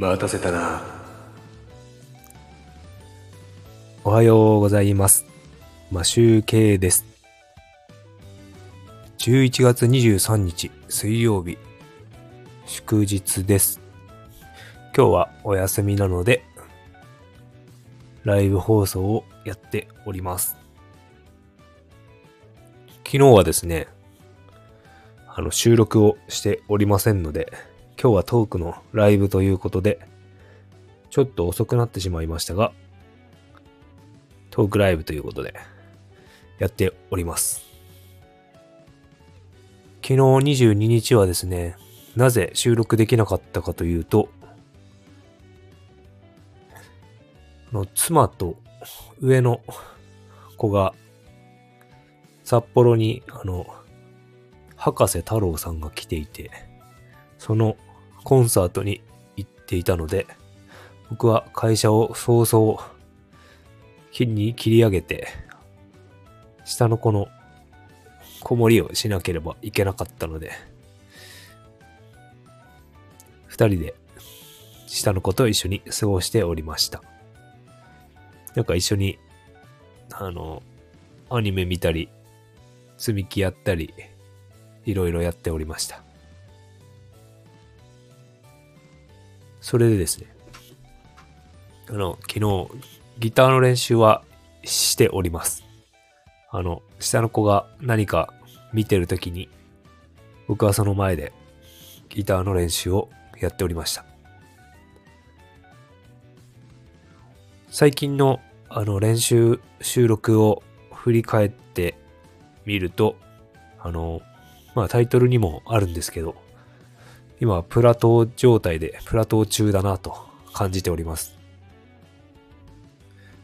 待たせたな。おはようございます。マシューケイです。11月23日水曜日、祝日です。今日はお休みなので、ライブ放送をやっております。昨日はですね、あの収録をしておりませんので、今日はトークのライブということで、ちょっと遅くなってしまいましたが、トークライブということで、やっております。昨日22日はですね、なぜ収録できなかったかというと、の妻と上の子が札幌にあの博士太郎さんが来ていて、そのコンサートに行っていたので、僕は会社を早々切に切り上げて、下の子の子守りをしなければいけなかったので、二人で下の子と一緒に過ごしておりました。なんか一緒に、あの、アニメ見たり、積み木やったり、いろいろやっておりました。それでですね、あの、昨日、ギターの練習はしております。あの、下の子が何か見てるときに、僕はその前でギターの練習をやっておりました。最近のあの練習収録を振り返ってみると、あの、まあタイトルにもあるんですけど、今はプラトー状態でプラトー中だなと感じております。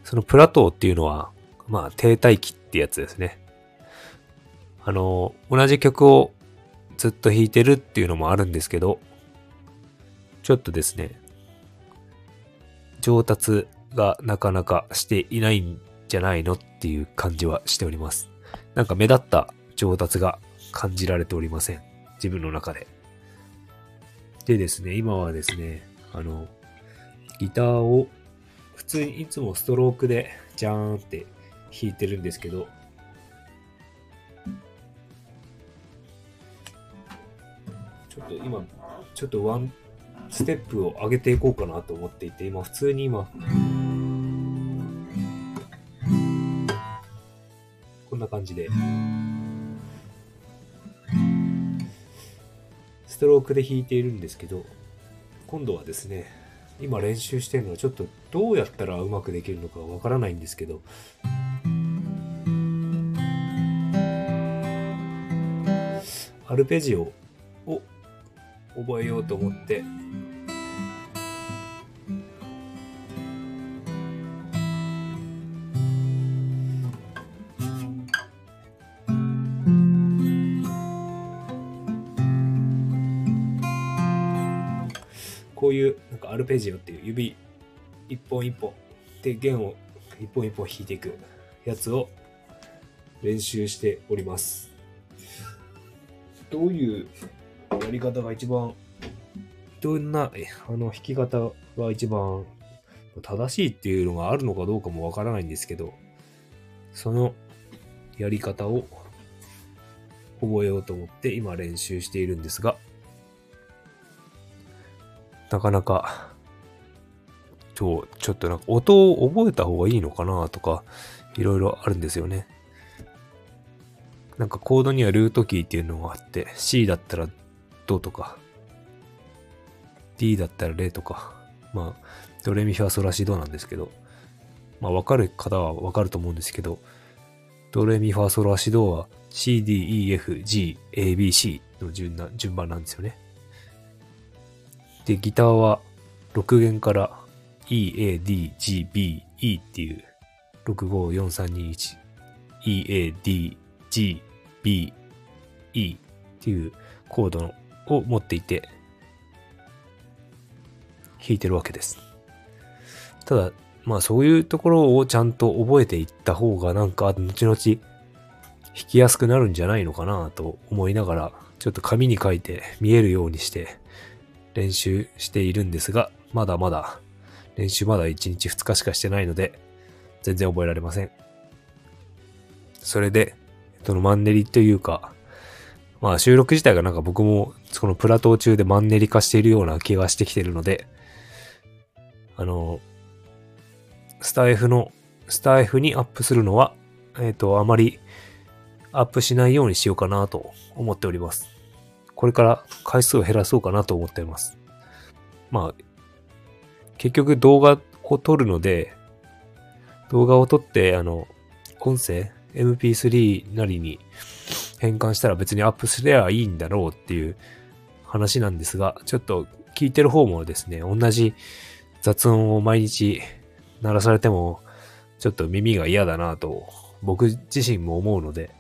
そのプラトーっていうのは、まあ停滞期ってやつですね。あの、同じ曲をずっと弾いてるっていうのもあるんですけど、ちょっとですね、上達がなかなかしていないんじゃないのっていう感じはしております。なんか目立った上達が感じられておりません。自分の中で。でですね、今はですね、あの、ギターを普通にいつもストロークでジャーンって弾いてるんですけど、ちょっと今、ちょっとワンステップを上げていこうかなと思っていて、今普通に今、こんな感じで、ストロークで弾いているんですけど、今度はですね、今練習してるのはちょっとどうやったらうまくできるのかわからないんですけど、アルペジオを覚えようと思って、こういうなんかアルペジオっていう指一本一本で弦を一本一本弾いていくやつを練習しております。どういうやり方が一番、どんなあの弾き方が一番正しいっていうのがあるのかどうかもわからないんですけど、そのやり方を覚えようと思って今練習しているんですが、なかなか、ちょ、ちょっとなんか音を覚えた方がいいのかなとか、いろいろあるんですよね。なんかコードにはルートキーっていうのがあって、C だったらドとか、D だったらレとか、まあ、ドレミファソラシドなんですけど、まあわかる方はわかると思うんですけど、ドレミファソラシドは C, D, E, F, G, A, B, C の順な順番なんですよね。で、ギターは6弦から E, A, D, G, B, E っていう654321 E, A, D, G, B, E っていうコードを持っていて弾いてるわけです。ただ、まあそういうところをちゃんと覚えていった方がなんか後々弾きやすくなるんじゃないのかなと思いながらちょっと紙に書いて見えるようにして練習しているんですが、まだまだ、練習まだ1日2日しかしてないので、全然覚えられません。それで、そのマンネリというか、まあ収録自体がなんか僕もそのプラトー中でマンネリ化しているような気がしてきてるので、あの、スタイフの、スタイフにアップするのは、えっ、ー、と、あまりアップしないようにしようかなと思っております。これから回数を減らそうかなと思っています。まあ、結局動画を撮るので、動画を撮って、あの、音声、MP3 なりに変換したら別にアップすればいいんだろうっていう話なんですが、ちょっと聞いてる方もですね、同じ雑音を毎日鳴らされても、ちょっと耳が嫌だなと、僕自身も思うので、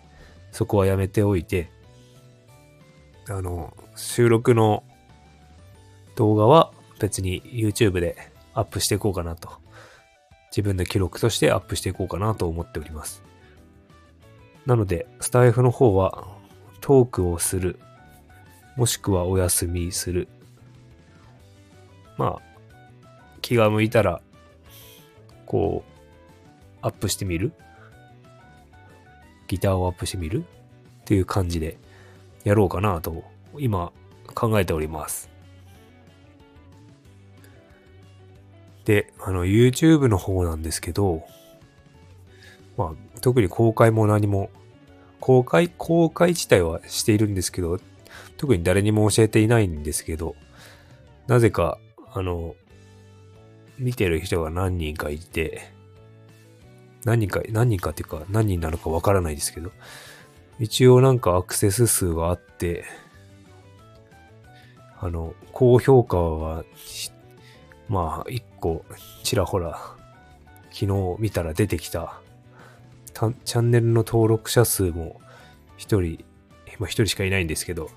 そこはやめておいて、あの、収録の動画は別に YouTube でアップしていこうかなと。自分の記録としてアップしていこうかなと思っております。なので、スタイフの方はトークをする、もしくはお休みする。まあ、気が向いたら、こう、アップしてみるギターをアップしてみるっていう感じでやろうかなと今考えております。で、あの YouTube の方なんですけど、まあ特に公開も何も、公開、公開自体はしているんですけど、特に誰にも教えていないんですけど、なぜか、あの、見てる人が何人かいて、何人か、何人かっていうか何人なのかわからないですけど、一応なんかアクセス数があって、あの、高評価は、まあ、一個、ちらほら、昨日見たら出てきた、チャンネルの登録者数も一人、今一人しかいないんですけど、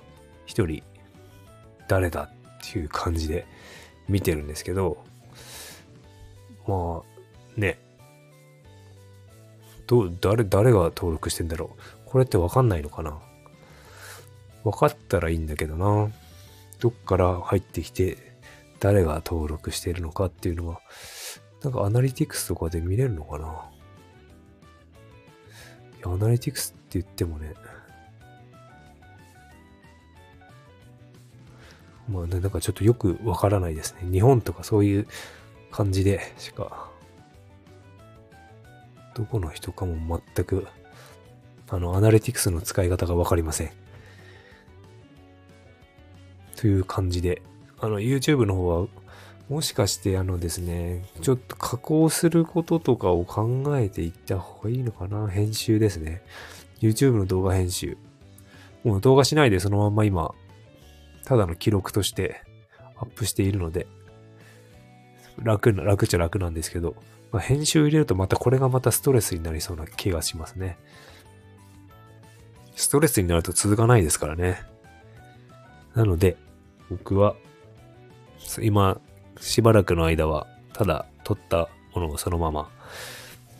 一人、誰だっていう感じで見てるんですけど、まあ、ね、ど、誰、誰が登録してんだろう。これってわかんないのかな？わかったらいいんだけどな。どっから入ってきて、誰が登録してるのかっていうのは、なんかアナリティクスとかで見れるのかな？いや、アナリティクスって言ってもね、まあね、なんかちょっとよくわからないですね。日本とかそういう感じでしか、どこの人かも全くあの、アナリティクスの使い方がわかりません。という感じで、あの、YouTube の方は、もしかしてあのですね、ちょっと加工することとかを考えていった方がいいのかな？編集ですね。YouTube の動画編集。もう動画しないでそのまんま今、ただの記録としてアップしているので、楽な、楽っちゃ楽なんですけど、まあ、編集入れるとまたこれがまたストレスになりそうな気がしますね。ストレスになると続かないですからね。なので、僕は、今、しばらくの間は、ただ撮ったものをそのまま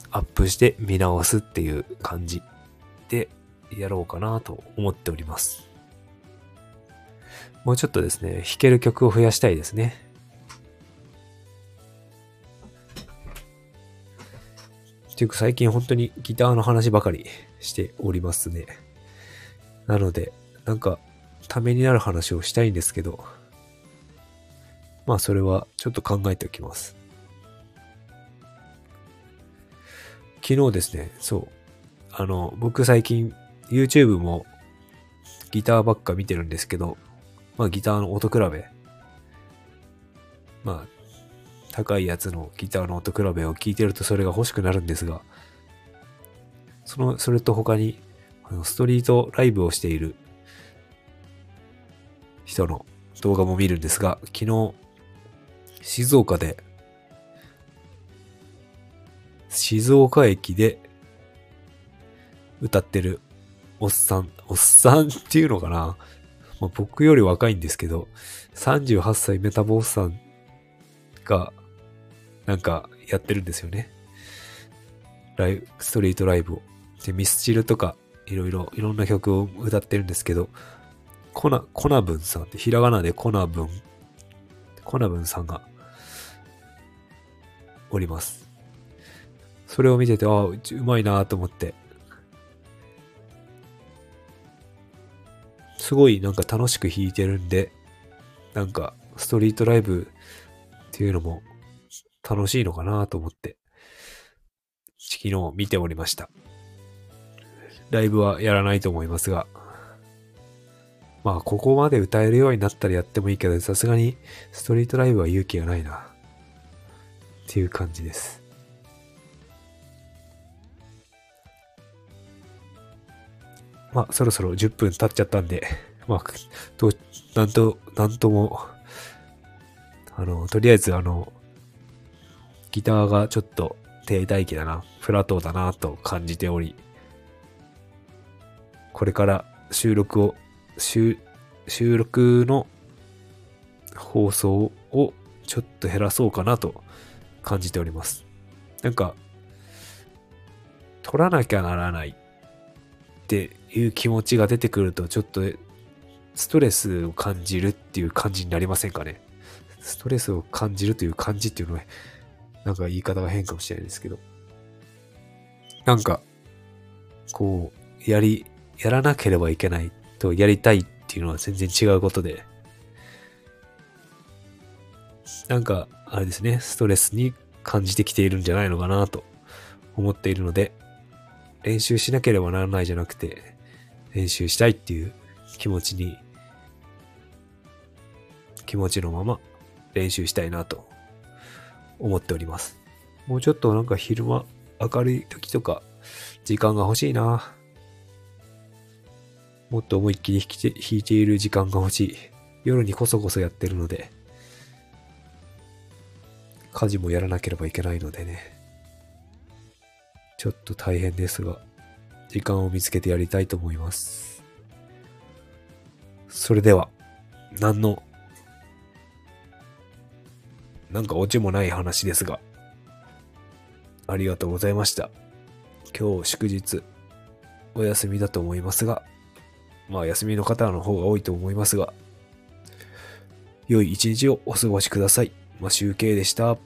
アップして見直すっていう感じでやろうかなと思っております。もうちょっとですね、弾ける曲を増やしたいですね。っていうか最近本当にギターの話ばかりしておりますね。なので、なんか、ためになる話をしたいんですけど、まあそれはちょっと考えておきます。昨日ですね、そう。あの、僕最近 YouTube もギターばっか見てるんですけど、まあギターの音比べ。まあ、高いやつのギターの音比べを聞いてるとそれが欲しくなるんですが、その、それと他にストリートライブをしている人の動画も見るんですが、昨日、静岡で、静岡駅で歌ってるおっさん、おっさんっていうのかな、まあ、僕より若いんですけど、38歳メタボおっさんが、なんかやってるんですよね。ライブ、ストリートライブを。で、ミスチルとかいろいろ、いろんな曲を歌ってるんですけど、コナ、コナブンさんって、ひらがなでコナブンコナブンさんがおります。それを見てて、ああ、うまいなと思って、すごいなんか楽しく弾いてるんで、なんかストリートライブっていうのも楽しいのかなと思って、昨日見ておりました。ライブはやらないと思いますが、まあここまで歌えるようになったらやってもいいけど、さすがにストリートライブは勇気がないな。っていう感じです。まあそろそろ10分経っちゃったんで、まあ、どう、なんと、なんとも、あの、とりあえずあの、ギターがちょっと低帯期だな、フラットだなと感じており、これから収録を、収収録の放送をちょっと減らそうかなと感じております。なんか、撮らなきゃならないっていう気持ちが出てくると、ちょっとストレスを感じるっていう感じになりませんかね？ストレスを感じるという感じっていうのは、なんか言い方が変かもしれないですけど。なんか、こう、やり、やらなければいけないとやりたいっていうのは全然違うことで、なんか、あれですね、ストレスに感じてきているんじゃないのかなと思っているので、練習しなければならないじゃなくて、練習したいっていう気持ちに、気持ちのまま練習したいなと思っております。もうちょっとなんか昼間明るい時とか時間が欲しいな。もっと思いっきり弾いて弾いている時間が欲しい。夜にこそこそやってるので、家事もやらなければいけないのでね。ちょっと大変ですが、時間を見つけてやりたいと思います。それでは、何の、なんかオチもない話ですが、ありがとうございました。今日祝日、お休みだと思いますが、まあ休みの方の方が多いと思いますが、良い一日をお過ごしください。まあ、集計でした。